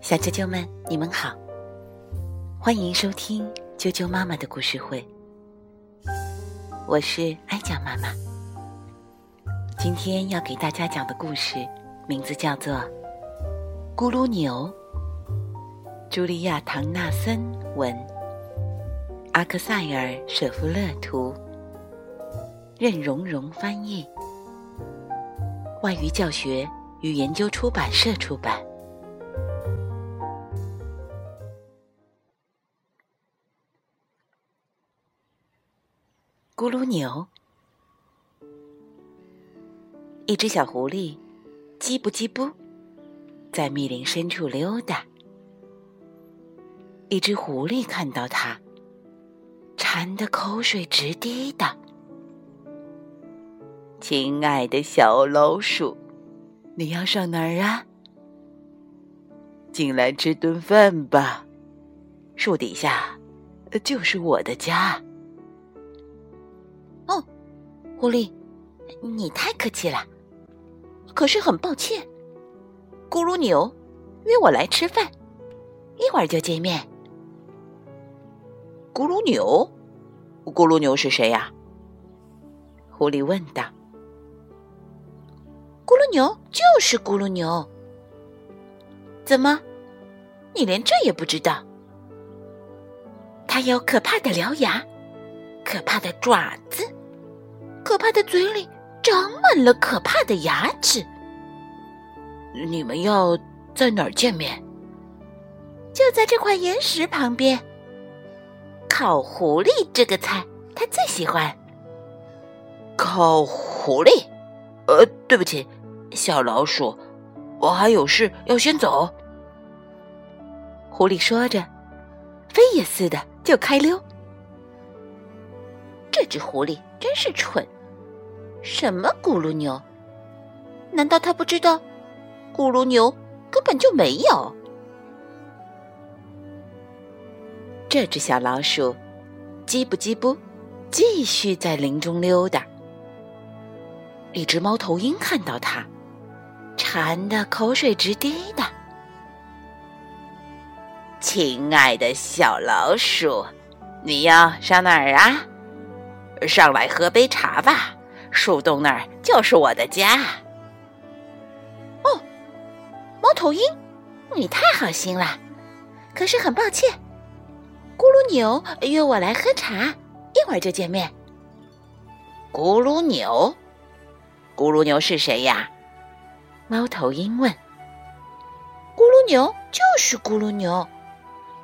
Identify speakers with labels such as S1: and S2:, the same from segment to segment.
S1: 小啾啾们，你们好，欢迎收听啾啾妈妈的故事会。我是哀酱妈妈，今天要给大家讲的故事名字叫做《咕噜牛》。茱莉亚·唐纳森文，阿克塞尔·舍夫勒图，任蓉蓉翻译，外语教学与研究出版社出版。咕噜牛，一只小狐狸，叽不叽不，在密林深处溜达。一只狐狸看到它，馋得口水直滴答。亲爱的小老鼠，你要上哪儿啊？进来吃顿饭吧，树底下就是我的家。
S2: 哦狐狸，你太客气了。可是很抱歉，咕噜牛约我来吃饭，一会儿就见面。
S1: 咕噜牛，咕噜牛是谁呀？狐狸问道。
S2: 咕噜牛就是咕噜牛。怎么，你连这也不知道？它有可怕的獠牙，可怕的爪子。可怕的嘴里长满了可怕的牙齿。
S1: 你们要在哪儿见面？
S2: 就在这块岩石旁边。烤狐狸这个菜，他最喜欢。
S1: 烤狐狸？呃，对不起，小老鼠，我还有事要先走。狐狸说着，飞也似的就开溜。
S2: 这只狐狸真是蠢。什么咕噜牛？难道他不知道，咕噜牛根本就没有？
S1: 这只小老鼠，叽不叽不，继续在林中溜达。一只猫头鹰看到它，馋得口水直滴的。亲爱的小老鼠，你要上哪儿啊？上来喝杯茶吧。树洞那儿就是我的家。
S2: 哦，猫头鹰，你太好心了。可是很抱歉，咕噜牛约我来喝茶，一会儿就见面。
S1: 咕噜牛，咕噜牛是谁呀？猫头鹰问。
S2: 咕噜牛就是咕噜牛，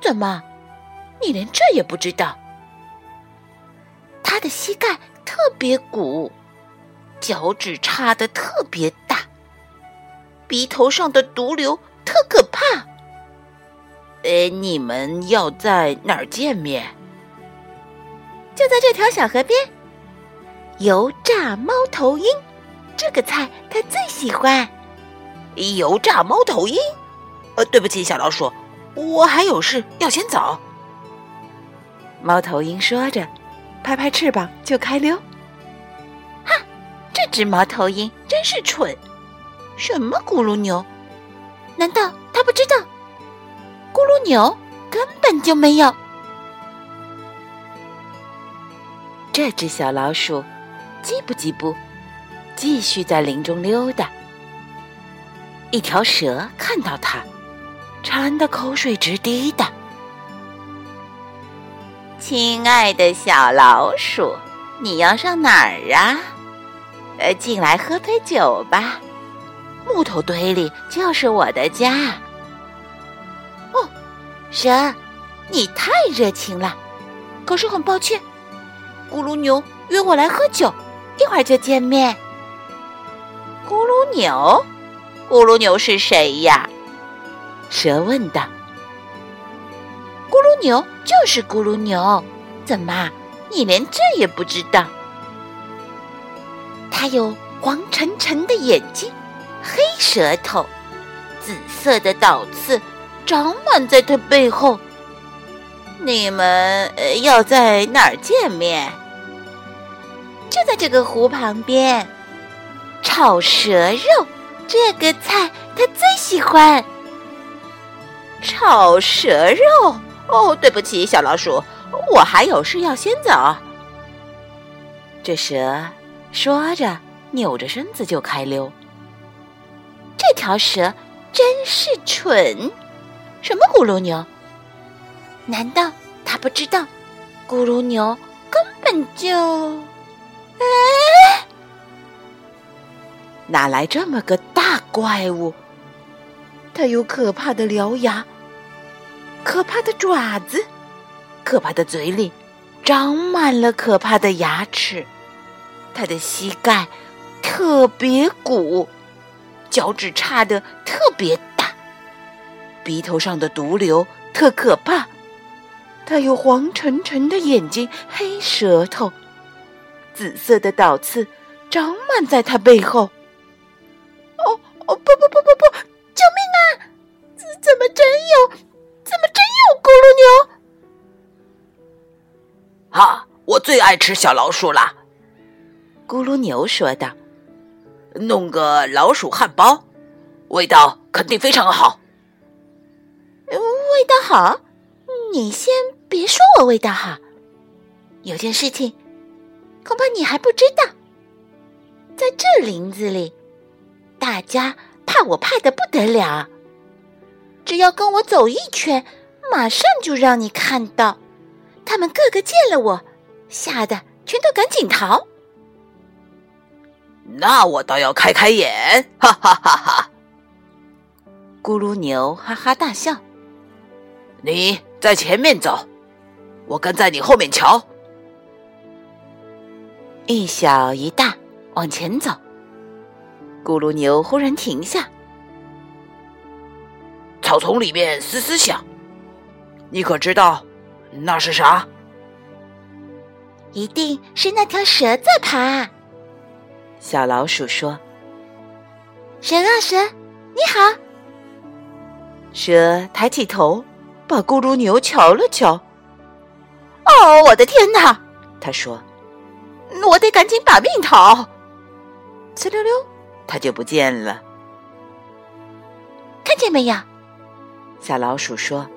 S2: 怎么，你连这也不知道？他的膝盖特别鼓。脚趾差的特别大，鼻头上的毒瘤特可怕。
S1: 呃，你们要在哪儿见面？
S2: 就在这条小河边。油炸猫头鹰，这个菜他最喜欢。
S1: 油炸猫头鹰？呃，对不起，小老鼠，我还有事要先走。猫头鹰说着，拍拍翅膀就开溜。
S2: 哈这只猫头鹰真是蠢！什么咕噜牛？难道它不知道？咕噜牛根本就没有。
S1: 这只小老鼠，叽不叽不，继续在林中溜达。一条蛇看到它，馋得口水直滴的。亲爱的小老鼠，你要上哪儿啊？呃，进来喝杯酒吧，木头堆里就是我的家。
S2: 哦，蛇，你太热情了，可是很抱歉，咕噜牛约我来喝酒，一会儿就见面。
S1: 咕噜牛，咕噜牛是谁呀？蛇问道。
S2: 咕噜牛就是咕噜牛，怎么，你连这也不知道？它有黄沉沉的眼睛，黑舌头，紫色的倒刺长满在它背后。
S1: 你们要在哪儿见面？
S2: 就在这个湖旁边。炒蛇肉这个菜它最喜欢。炒蛇肉？哦，对不起，小老鼠，我还有事要先走。
S1: 这蛇说着，扭着身子就开溜。
S2: 这条蛇真是蠢！什么咕噜牛？难道他不知道咕噜牛根本就……哎，
S1: 哪来这么个大怪物？它有可怕的獠牙，可怕的爪子，可怕的嘴里长满了可怕的牙齿。它的膝盖特别鼓，脚趾差的特别大，鼻头上的毒瘤特可怕。它有黄澄澄的眼睛，黑舌头，紫色的倒刺长满在它背后。
S2: 不不不不不！救命啊！怎怎么真有？怎么真有咕噜牛？
S3: 哈！我最爱吃小老鼠了。
S1: 咕噜牛说道：“
S3: 弄个老鼠汉堡，味道肯定非常好。
S2: 味道好？你先别说我味道好。有件事情，恐怕你还不知道。在这林子里，大家怕我怕的不得了。只要跟我走一圈，马上就让你看到，他们个个见了我，吓得全都赶紧逃。”
S3: 那我倒要开开眼，哈哈哈哈！
S1: 咕噜牛哈哈大笑。
S3: 你在前面走，我跟在你后面瞧。
S1: 一小一大往前走，咕噜牛忽然停下。
S3: 草丛里面嘶嘶响，你可知道那是啥？
S2: 一定是那条蛇在爬。
S1: 小老鼠说：“
S2: 蛇啊蛇，你好。”
S1: 蛇抬起头，把咕噜牛瞧了瞧。
S2: “哦，我的天哪！”
S1: 他说，“
S2: 我得赶紧把命逃。”
S1: 呲溜溜，它就不见了。
S2: 看见没有？
S1: 小老鼠说：“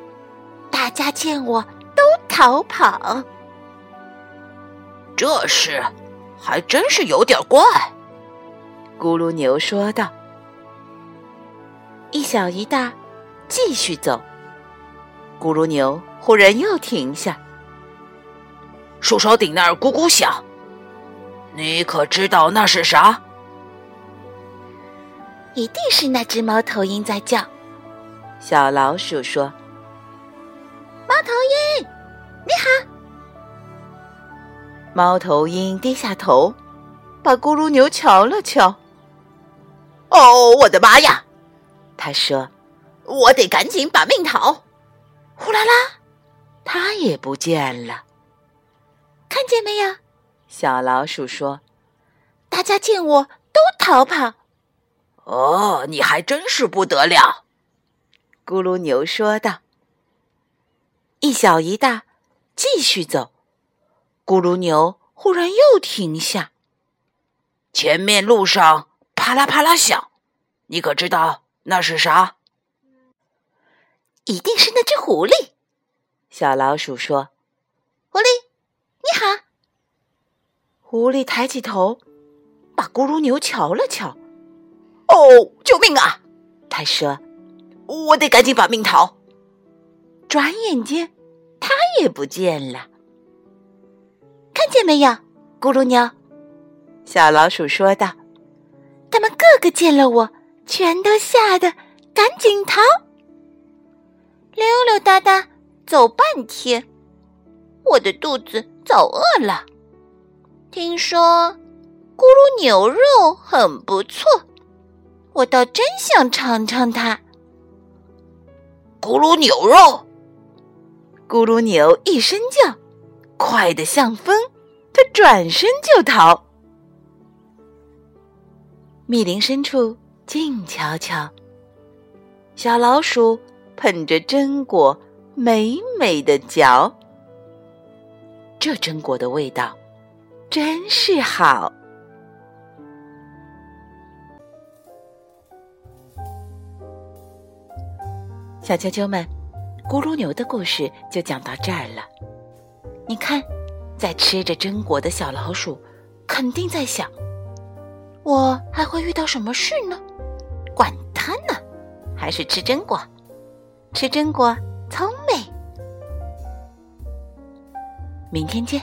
S2: 大家见我都逃跑。”
S3: 这事还真是有点怪。
S1: 咕噜牛说道：“一小一大，继续走。”咕噜牛忽然又停下，
S3: 树梢顶那儿咕咕响。你可知道那是啥？
S2: 一定是那只猫头鹰在叫。
S1: 小老鼠说：“
S2: 猫头鹰，你好。”
S1: 猫头鹰低下头，把咕噜牛瞧了瞧。
S3: 哦，我的妈呀！
S1: 他说：“
S3: 我得赶紧把命逃。”
S2: 呼啦啦，
S1: 它也不见了。
S2: 看见没有？
S1: 小老鼠说：“
S2: 大家见我都逃跑。”
S3: 哦，你还真是不得了！
S1: 咕噜牛说道。一小一大，继续走。咕噜牛忽然又停下。
S3: 前面路上。啪啦啪啦响，你可知道那是啥？
S2: 一定是那只狐狸。
S1: 小老鼠说：“
S2: 狐狸，你好。”
S1: 狐狸抬起头，把咕噜牛瞧了瞧。
S3: “哦，救命啊！”
S1: 他说：“
S3: 我得赶紧把命逃。”
S1: 转眼间，他也不见了。
S2: 看见没有，咕噜牛？
S1: 小老鼠说道。
S2: 他们个个见了我，全都吓得赶紧逃，溜溜达达走半天，我的肚子早饿了。听说咕噜牛肉很不错，我倒真想尝尝它。
S3: 咕噜牛肉，
S1: 咕噜牛一声叫，快得像风，它转身就逃。密林深处静悄悄，小老鼠捧着榛果，美美的嚼。这榛果的味道真是好。小啾啾们，咕噜牛的故事就讲到这儿了。你看，在吃着榛果的小老鼠，肯定在想：我还会遇到什么事呢？管他呢，还是吃榛果，吃榛果聪明。明天见。